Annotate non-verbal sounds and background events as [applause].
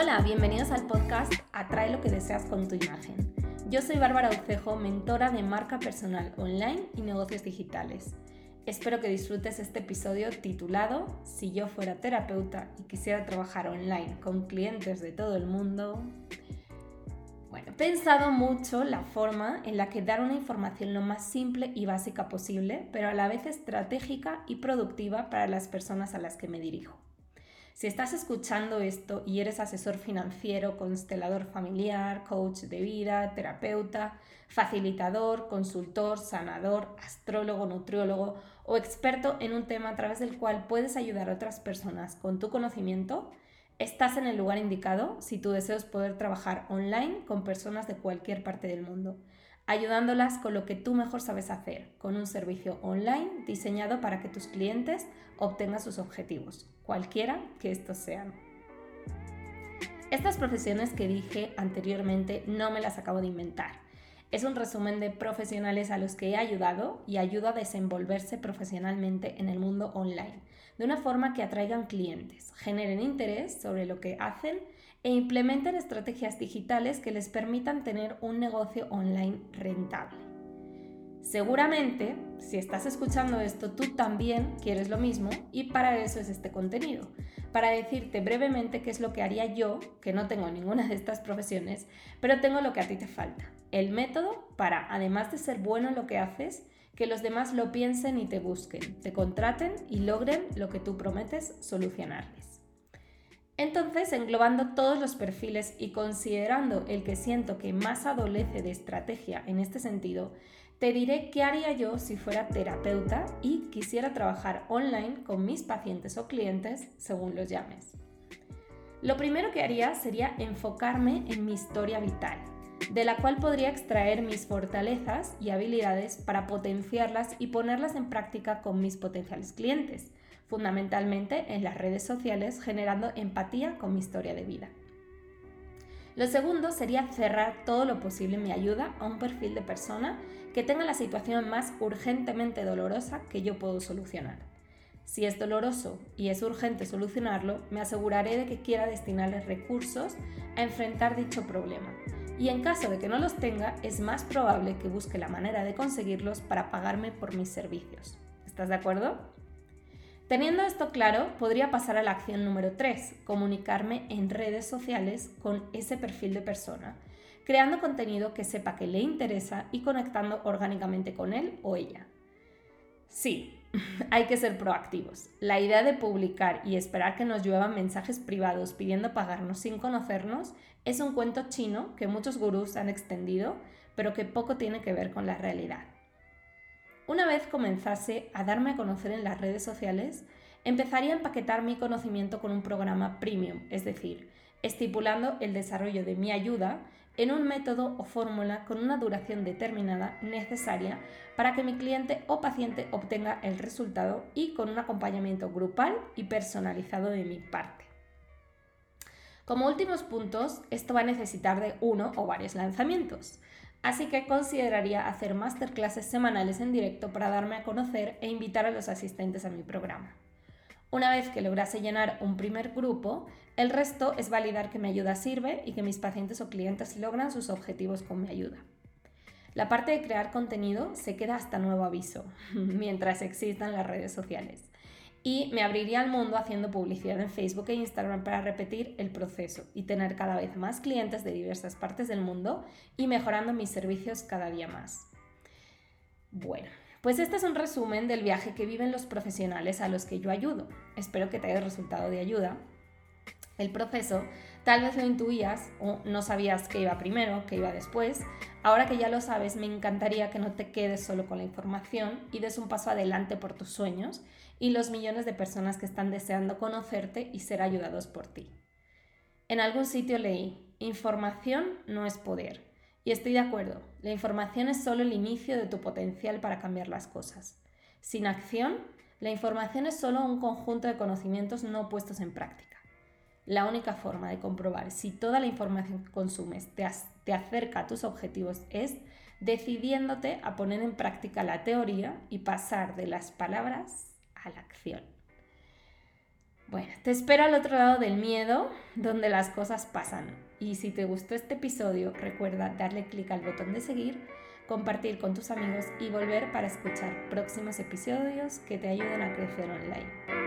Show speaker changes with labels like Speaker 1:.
Speaker 1: Hola, bienvenidos al podcast Atrae lo que deseas con tu imagen. Yo soy Bárbara Ucejo, mentora de marca personal online y negocios digitales. Espero que disfrutes este episodio titulado Si yo fuera terapeuta y quisiera trabajar online con clientes de todo el mundo. Bueno, he pensado mucho la forma en la que dar una información lo más simple y básica posible, pero a la vez estratégica y productiva para las personas a las que me dirijo. Si estás escuchando esto y eres asesor financiero, constelador familiar, coach de vida, terapeuta, facilitador, consultor, sanador, astrólogo, nutriólogo o experto en un tema a través del cual puedes ayudar a otras personas con tu conocimiento, estás en el lugar indicado si tu deseo es poder trabajar online con personas de cualquier parte del mundo ayudándolas con lo que tú mejor sabes hacer, con un servicio online diseñado para que tus clientes obtengan sus objetivos, cualquiera que estos sean. Estas profesiones que dije anteriormente no me las acabo de inventar. Es un resumen de profesionales a los que he ayudado y ayudo a desenvolverse profesionalmente en el mundo online, de una forma que atraigan clientes, generen interés sobre lo que hacen e implementen estrategias digitales que les permitan tener un negocio online rentable. Seguramente, si estás escuchando esto, tú también quieres lo mismo y para eso es este contenido, para decirte brevemente qué es lo que haría yo, que no tengo ninguna de estas profesiones, pero tengo lo que a ti te falta, el método para, además de ser bueno en lo que haces, que los demás lo piensen y te busquen, te contraten y logren lo que tú prometes solucionarles. Entonces, englobando todos los perfiles y considerando el que siento que más adolece de estrategia en este sentido, te diré qué haría yo si fuera terapeuta y quisiera trabajar online con mis pacientes o clientes según los llames. Lo primero que haría sería enfocarme en mi historia vital, de la cual podría extraer mis fortalezas y habilidades para potenciarlas y ponerlas en práctica con mis potenciales clientes fundamentalmente en las redes sociales, generando empatía con mi historia de vida. Lo segundo sería cerrar todo lo posible mi ayuda a un perfil de persona que tenga la situación más urgentemente dolorosa que yo puedo solucionar. Si es doloroso y es urgente solucionarlo, me aseguraré de que quiera destinarles recursos a enfrentar dicho problema. Y en caso de que no los tenga, es más probable que busque la manera de conseguirlos para pagarme por mis servicios. ¿Estás de acuerdo? Teniendo esto claro, podría pasar a la acción número 3, comunicarme en redes sociales con ese perfil de persona, creando contenido que sepa que le interesa y conectando orgánicamente con él o ella. Sí, [laughs] hay que ser proactivos. La idea de publicar y esperar que nos lluevan mensajes privados pidiendo pagarnos sin conocernos es un cuento chino que muchos gurús han extendido, pero que poco tiene que ver con la realidad. Una vez comenzase a darme a conocer en las redes sociales, empezaría a empaquetar mi conocimiento con un programa premium, es decir, estipulando el desarrollo de mi ayuda en un método o fórmula con una duración determinada necesaria para que mi cliente o paciente obtenga el resultado y con un acompañamiento grupal y personalizado de mi parte. Como últimos puntos, esto va a necesitar de uno o varios lanzamientos. Así que consideraría hacer masterclasses semanales en directo para darme a conocer e invitar a los asistentes a mi programa. Una vez que lograse llenar un primer grupo, el resto es validar que mi ayuda sirve y que mis pacientes o clientes logran sus objetivos con mi ayuda. La parte de crear contenido se queda hasta nuevo aviso, [laughs] mientras existan las redes sociales y me abriría al mundo haciendo publicidad en Facebook e Instagram para repetir el proceso y tener cada vez más clientes de diversas partes del mundo y mejorando mis servicios cada día más. Bueno, pues este es un resumen del viaje que viven los profesionales a los que yo ayudo. Espero que te haya resultado de ayuda. El proceso tal vez lo intuías o no sabías qué iba primero, qué iba después. Ahora que ya lo sabes, me encantaría que no te quedes solo con la información y des un paso adelante por tus sueños y los millones de personas que están deseando conocerte y ser ayudados por ti. En algún sitio leí, información no es poder. Y estoy de acuerdo, la información es solo el inicio de tu potencial para cambiar las cosas. Sin acción, la información es solo un conjunto de conocimientos no puestos en práctica. La única forma de comprobar si toda la información que consumes te, te acerca a tus objetivos es decidiéndote a poner en práctica la teoría y pasar de las palabras a la acción. Bueno, te espero al otro lado del miedo, donde las cosas pasan. Y si te gustó este episodio, recuerda darle clic al botón de seguir, compartir con tus amigos y volver para escuchar próximos episodios que te ayuden a crecer online.